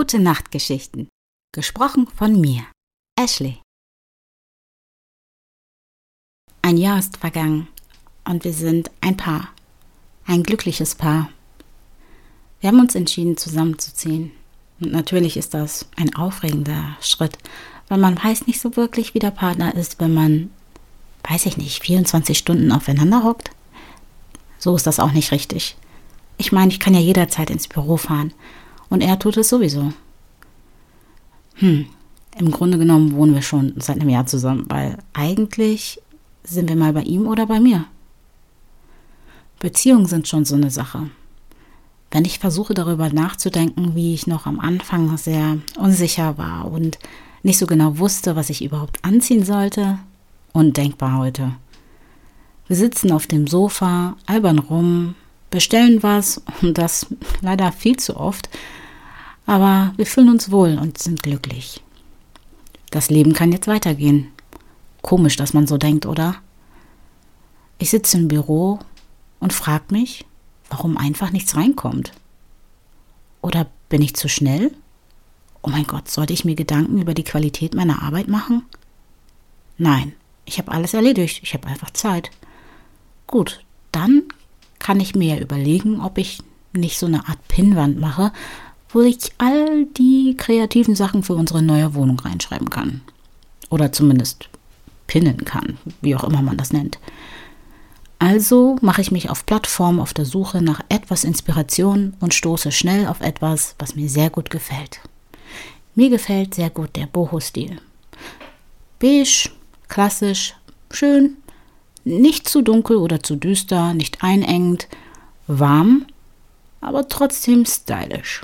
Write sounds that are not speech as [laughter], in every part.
Gute Nachtgeschichten. Gesprochen von mir, Ashley. Ein Jahr ist vergangen und wir sind ein Paar. Ein glückliches Paar. Wir haben uns entschieden, zusammenzuziehen. Und natürlich ist das ein aufregender Schritt, weil man weiß nicht so wirklich, wie der Partner ist, wenn man, weiß ich nicht, 24 Stunden aufeinander hockt. So ist das auch nicht richtig. Ich meine, ich kann ja jederzeit ins Büro fahren. Und er tut es sowieso. Hm, im Grunde genommen wohnen wir schon seit einem Jahr zusammen, weil eigentlich sind wir mal bei ihm oder bei mir. Beziehungen sind schon so eine Sache. Wenn ich versuche darüber nachzudenken, wie ich noch am Anfang sehr unsicher war und nicht so genau wusste, was ich überhaupt anziehen sollte, undenkbar heute. Wir sitzen auf dem Sofa, albern rum, bestellen was und das leider viel zu oft, aber wir fühlen uns wohl und sind glücklich. Das Leben kann jetzt weitergehen. Komisch, dass man so denkt, oder? Ich sitze im Büro und frage mich, warum einfach nichts reinkommt. Oder bin ich zu schnell? Oh mein Gott, sollte ich mir Gedanken über die Qualität meiner Arbeit machen? Nein, ich habe alles erledigt, ich habe einfach Zeit. Gut, dann kann ich mir ja überlegen, ob ich nicht so eine Art Pinnwand mache, wo ich all die kreativen Sachen für unsere neue Wohnung reinschreiben kann. Oder zumindest pinnen kann, wie auch immer man das nennt. Also mache ich mich auf Plattformen auf der Suche nach etwas Inspiration und stoße schnell auf etwas, was mir sehr gut gefällt. Mir gefällt sehr gut der Boho-Stil. Beige, klassisch, schön, nicht zu dunkel oder zu düster, nicht einengend, warm, aber trotzdem stylisch.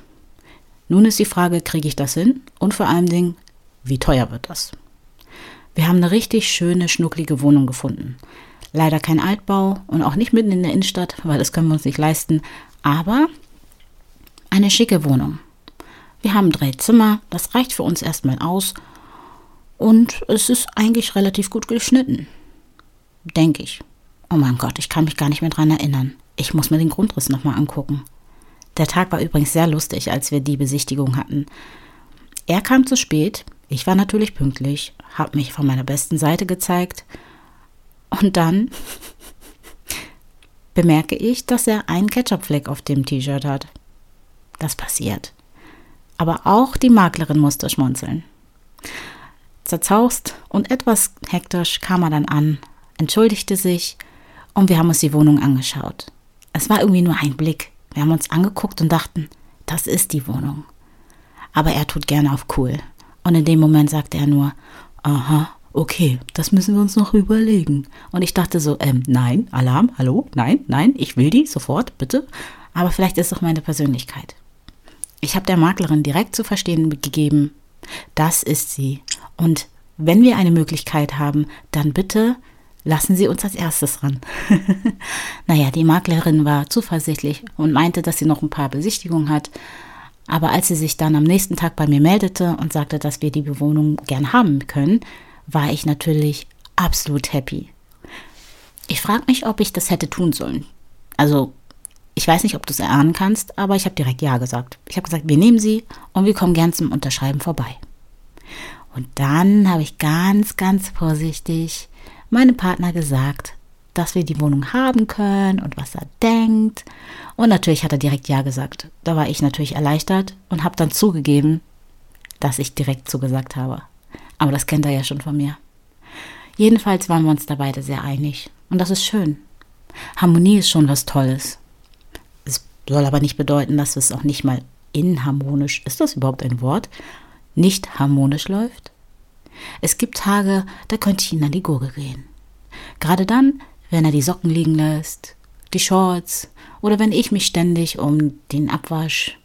Nun ist die Frage, kriege ich das hin? Und vor allen Dingen, wie teuer wird das? Wir haben eine richtig schöne, schnucklige Wohnung gefunden. Leider kein Altbau und auch nicht mitten in der Innenstadt, weil das können wir uns nicht leisten, aber eine schicke Wohnung. Wir haben drei Zimmer, das reicht für uns erstmal aus und es ist eigentlich relativ gut geschnitten denke ich. Oh mein Gott, ich kann mich gar nicht mehr dran erinnern. Ich muss mir den Grundriss nochmal angucken. Der Tag war übrigens sehr lustig, als wir die Besichtigung hatten. Er kam zu spät, ich war natürlich pünktlich, habe mich von meiner besten Seite gezeigt und dann [laughs] bemerke ich, dass er einen Ketchupfleck auf dem T-Shirt hat. Das passiert. Aber auch die Maklerin musste schmunzeln. Zerzaust und etwas hektisch kam er dann an, entschuldigte sich und wir haben uns die Wohnung angeschaut. Es war irgendwie nur ein Blick. Wir haben uns angeguckt und dachten, das ist die Wohnung. Aber er tut gerne auf cool. Und in dem Moment sagte er nur, aha, okay, das müssen wir uns noch überlegen. Und ich dachte so, ähm, nein, Alarm, hallo, nein, nein, ich will die sofort, bitte. Aber vielleicht ist doch meine Persönlichkeit. Ich habe der Maklerin direkt zu verstehen gegeben, das ist sie. Und wenn wir eine Möglichkeit haben, dann bitte lassen Sie uns als erstes ran. [laughs] naja, die Maklerin war zuversichtlich und meinte, dass sie noch ein paar Besichtigungen hat. Aber als sie sich dann am nächsten Tag bei mir meldete und sagte, dass wir die Bewohnung gern haben können, war ich natürlich absolut happy. Ich frage mich, ob ich das hätte tun sollen. Also, ich weiß nicht, ob du es erahnen kannst, aber ich habe direkt Ja gesagt. Ich habe gesagt, wir nehmen sie und wir kommen gern zum Unterschreiben vorbei. Und dann habe ich ganz, ganz vorsichtig meinem Partner gesagt, dass wir die Wohnung haben können und was er denkt. Und natürlich hat er direkt Ja gesagt. Da war ich natürlich erleichtert und habe dann zugegeben, dass ich direkt zugesagt habe. Aber das kennt er ja schon von mir. Jedenfalls waren wir uns da beide sehr einig. Und das ist schön. Harmonie ist schon was Tolles. Es soll aber nicht bedeuten, dass es auch nicht mal inharmonisch, ist das überhaupt ein Wort, nicht harmonisch läuft. Es gibt Tage, da könnte ich ihn an die Gurgel gehen. Gerade dann, wenn er die Socken liegen lässt, die Shorts oder wenn ich mich ständig um den Abwasch,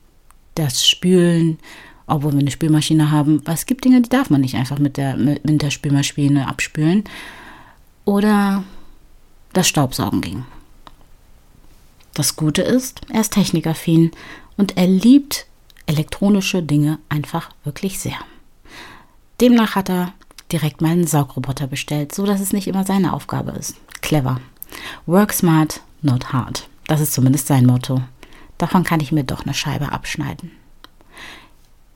das Spülen, obwohl wir eine Spülmaschine haben, weil es gibt Dinge, die darf man nicht einfach mit der, mit, der Spülmaschine abspülen. Oder das Staubsaugen ging. Das Gute ist, er ist technikaffin und er liebt elektronische Dinge einfach wirklich sehr. Demnach hat er direkt mal einen Saugroboter bestellt, so dass es nicht immer seine Aufgabe ist. Clever. Work smart, not hard. Das ist zumindest sein Motto. Davon kann ich mir doch eine Scheibe abschneiden.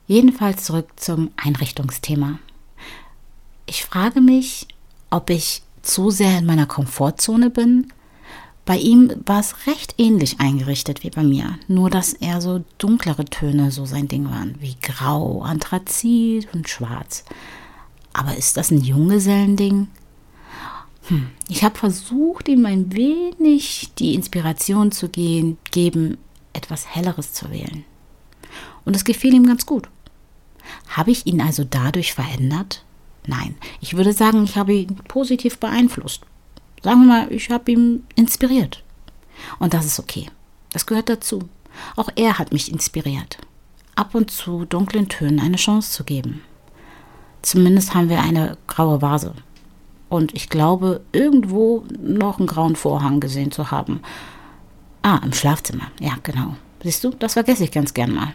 Jedenfalls zurück zum Einrichtungsthema. Ich frage mich, ob ich zu sehr in meiner Komfortzone bin. Bei ihm war es recht ähnlich eingerichtet wie bei mir, nur dass er so dunklere Töne so sein Ding waren, wie Grau, Anthrazit und Schwarz. Aber ist das ein Junggesellending? Hm. Ich habe versucht, ihm ein wenig die Inspiration zu gehen, geben, etwas Helleres zu wählen. Und es gefiel ihm ganz gut. Habe ich ihn also dadurch verändert? Nein, ich würde sagen, ich habe ihn positiv beeinflusst. Sagen wir mal, ich habe ihn inspiriert. Und das ist okay. Das gehört dazu. Auch er hat mich inspiriert. Ab und zu dunklen Tönen eine Chance zu geben. Zumindest haben wir eine graue Vase. Und ich glaube, irgendwo noch einen grauen Vorhang gesehen zu haben. Ah, im Schlafzimmer. Ja, genau. Siehst du, das vergesse ich ganz gern mal.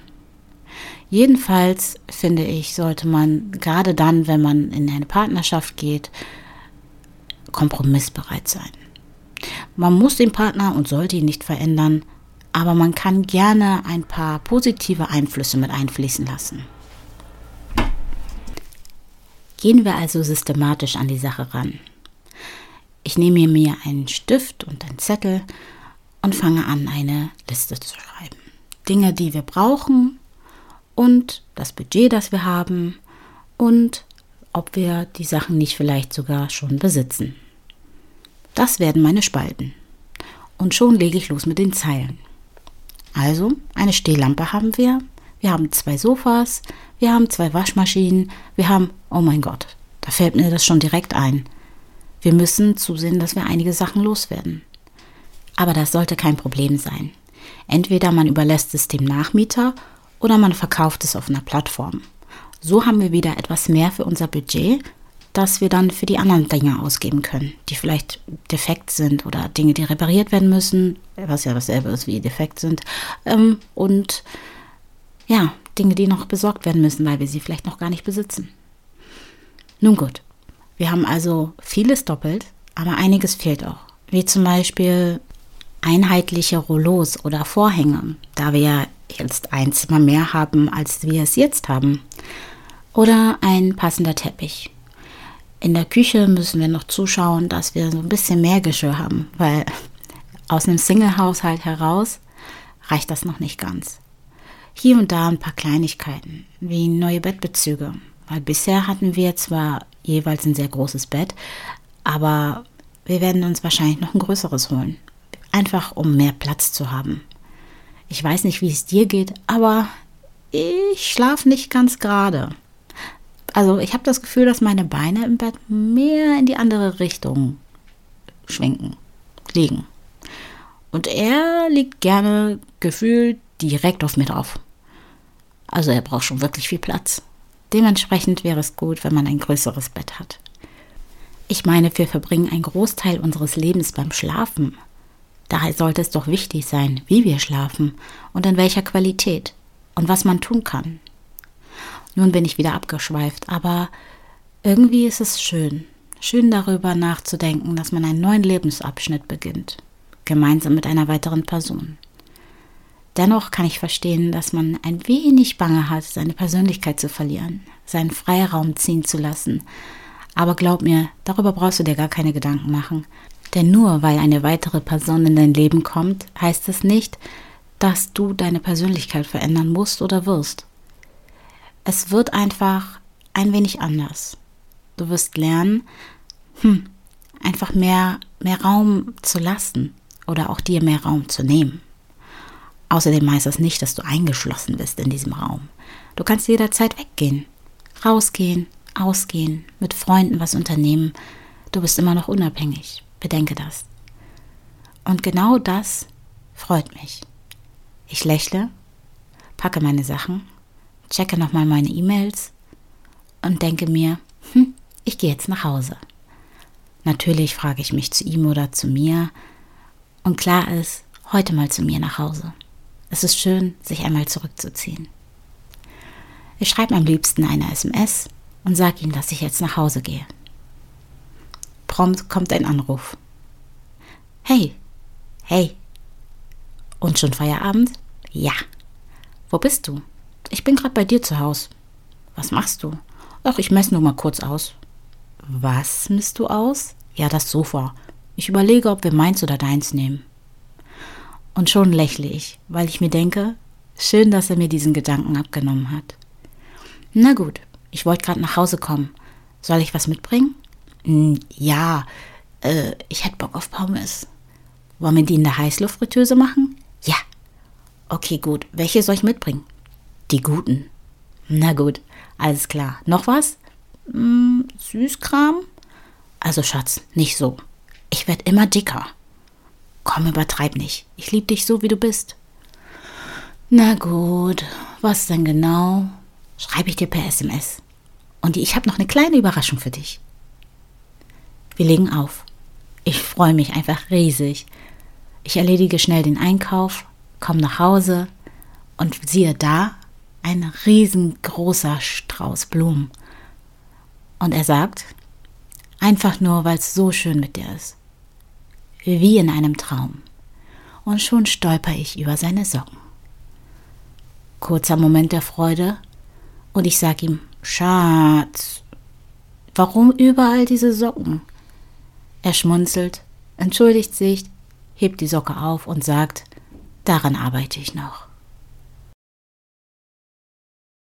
Jedenfalls finde ich, sollte man gerade dann, wenn man in eine Partnerschaft geht, kompromissbereit sein. Man muss den Partner und sollte ihn nicht verändern, aber man kann gerne ein paar positive Einflüsse mit einfließen lassen. Gehen wir also systematisch an die Sache ran. Ich nehme mir einen Stift und einen Zettel und fange an, eine Liste zu schreiben. Dinge, die wir brauchen und das Budget, das wir haben und ob wir die Sachen nicht vielleicht sogar schon besitzen. Das werden meine Spalten. Und schon lege ich los mit den Zeilen. Also, eine Stehlampe haben wir, wir haben zwei Sofas, wir haben zwei Waschmaschinen, wir haben, oh mein Gott, da fällt mir das schon direkt ein. Wir müssen zusehen, dass wir einige Sachen loswerden. Aber das sollte kein Problem sein. Entweder man überlässt es dem Nachmieter oder man verkauft es auf einer Plattform. So haben wir wieder etwas mehr für unser Budget, das wir dann für die anderen Dinge ausgeben können, die vielleicht defekt sind oder Dinge, die repariert werden müssen, was ja dasselbe ist wie defekt sind, ähm, und ja, Dinge, die noch besorgt werden müssen, weil wir sie vielleicht noch gar nicht besitzen. Nun gut, wir haben also vieles doppelt, aber einiges fehlt auch, wie zum Beispiel einheitliche Rollos oder Vorhänge, da wir ja jetzt ein Zimmer mehr haben, als wir es jetzt haben. Oder ein passender Teppich. In der Küche müssen wir noch zuschauen, dass wir so ein bisschen mehr Geschirr haben, weil aus einem Single-Haushalt heraus reicht das noch nicht ganz. Hier und da ein paar Kleinigkeiten, wie neue Bettbezüge, weil bisher hatten wir zwar jeweils ein sehr großes Bett, aber wir werden uns wahrscheinlich noch ein größeres holen, einfach um mehr Platz zu haben. Ich weiß nicht, wie es dir geht, aber ich schlafe nicht ganz gerade. Also ich habe das Gefühl, dass meine Beine im Bett mehr in die andere Richtung schwenken, liegen. Und er liegt gerne gefühlt direkt auf mir drauf. Also er braucht schon wirklich viel Platz. Dementsprechend wäre es gut, wenn man ein größeres Bett hat. Ich meine, wir verbringen einen Großteil unseres Lebens beim Schlafen. Daher sollte es doch wichtig sein, wie wir schlafen und in welcher Qualität und was man tun kann. Nun bin ich wieder abgeschweift, aber irgendwie ist es schön, schön darüber nachzudenken, dass man einen neuen Lebensabschnitt beginnt, gemeinsam mit einer weiteren Person. Dennoch kann ich verstehen, dass man ein wenig Bange hat, seine Persönlichkeit zu verlieren, seinen Freiraum ziehen zu lassen. Aber glaub mir, darüber brauchst du dir gar keine Gedanken machen. Denn nur weil eine weitere Person in dein Leben kommt, heißt es nicht, dass du deine Persönlichkeit verändern musst oder wirst. Es wird einfach ein wenig anders. Du wirst lernen, hm, einfach mehr, mehr Raum zu lassen oder auch dir mehr Raum zu nehmen. Außerdem heißt das nicht, dass du eingeschlossen bist in diesem Raum. Du kannst jederzeit weggehen, rausgehen, ausgehen, mit Freunden was unternehmen. Du bist immer noch unabhängig. Bedenke das. Und genau das freut mich. Ich lächle, packe meine Sachen, checke nochmal meine E-Mails und denke mir, hm, ich gehe jetzt nach Hause. Natürlich frage ich mich zu ihm oder zu mir und klar ist, heute mal zu mir nach Hause. Es ist schön, sich einmal zurückzuziehen. Ich schreibe am liebsten eine SMS und sage ihm, dass ich jetzt nach Hause gehe. Prompt kommt ein Anruf. Hey, hey. Und schon Feierabend? Ja. Wo bist du? Ich bin gerade bei dir zu Hause. Was machst du? Ach, ich messe nur mal kurz aus. Was misst du aus? Ja, das Sofa. Ich überlege, ob wir meins oder deins nehmen. Und schon lächle ich, weil ich mir denke, schön, dass er mir diesen Gedanken abgenommen hat. Na gut, ich wollte gerade nach Hause kommen. Soll ich was mitbringen? Hm, ja, äh, ich hätte Bock auf Pommes. Wollen wir die in der Heißluftfritteuse machen? Ja. Okay, gut. Welche soll ich mitbringen? Die guten. Na gut, alles klar. Noch was? Hm, Süßkram? Also Schatz, nicht so. Ich werde immer dicker. Komm, übertreib nicht. Ich liebe dich so, wie du bist. Na gut, was denn genau? Schreibe ich dir per SMS. Und ich habe noch eine kleine Überraschung für dich. Wir legen auf. Ich freue mich einfach riesig. Ich erledige schnell den Einkauf, komme nach Hause und siehe da ein riesengroßer Strauß Blumen. Und er sagt, einfach nur, weil es so schön mit dir ist. Wie in einem Traum. Und schon stolper ich über seine Socken. Kurzer Moment der Freude und ich sage ihm, Schatz, warum überall diese Socken? Er schmunzelt, entschuldigt sich, hebt die Socke auf und sagt, daran arbeite ich noch.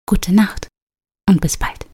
Gute Nacht und bis bald.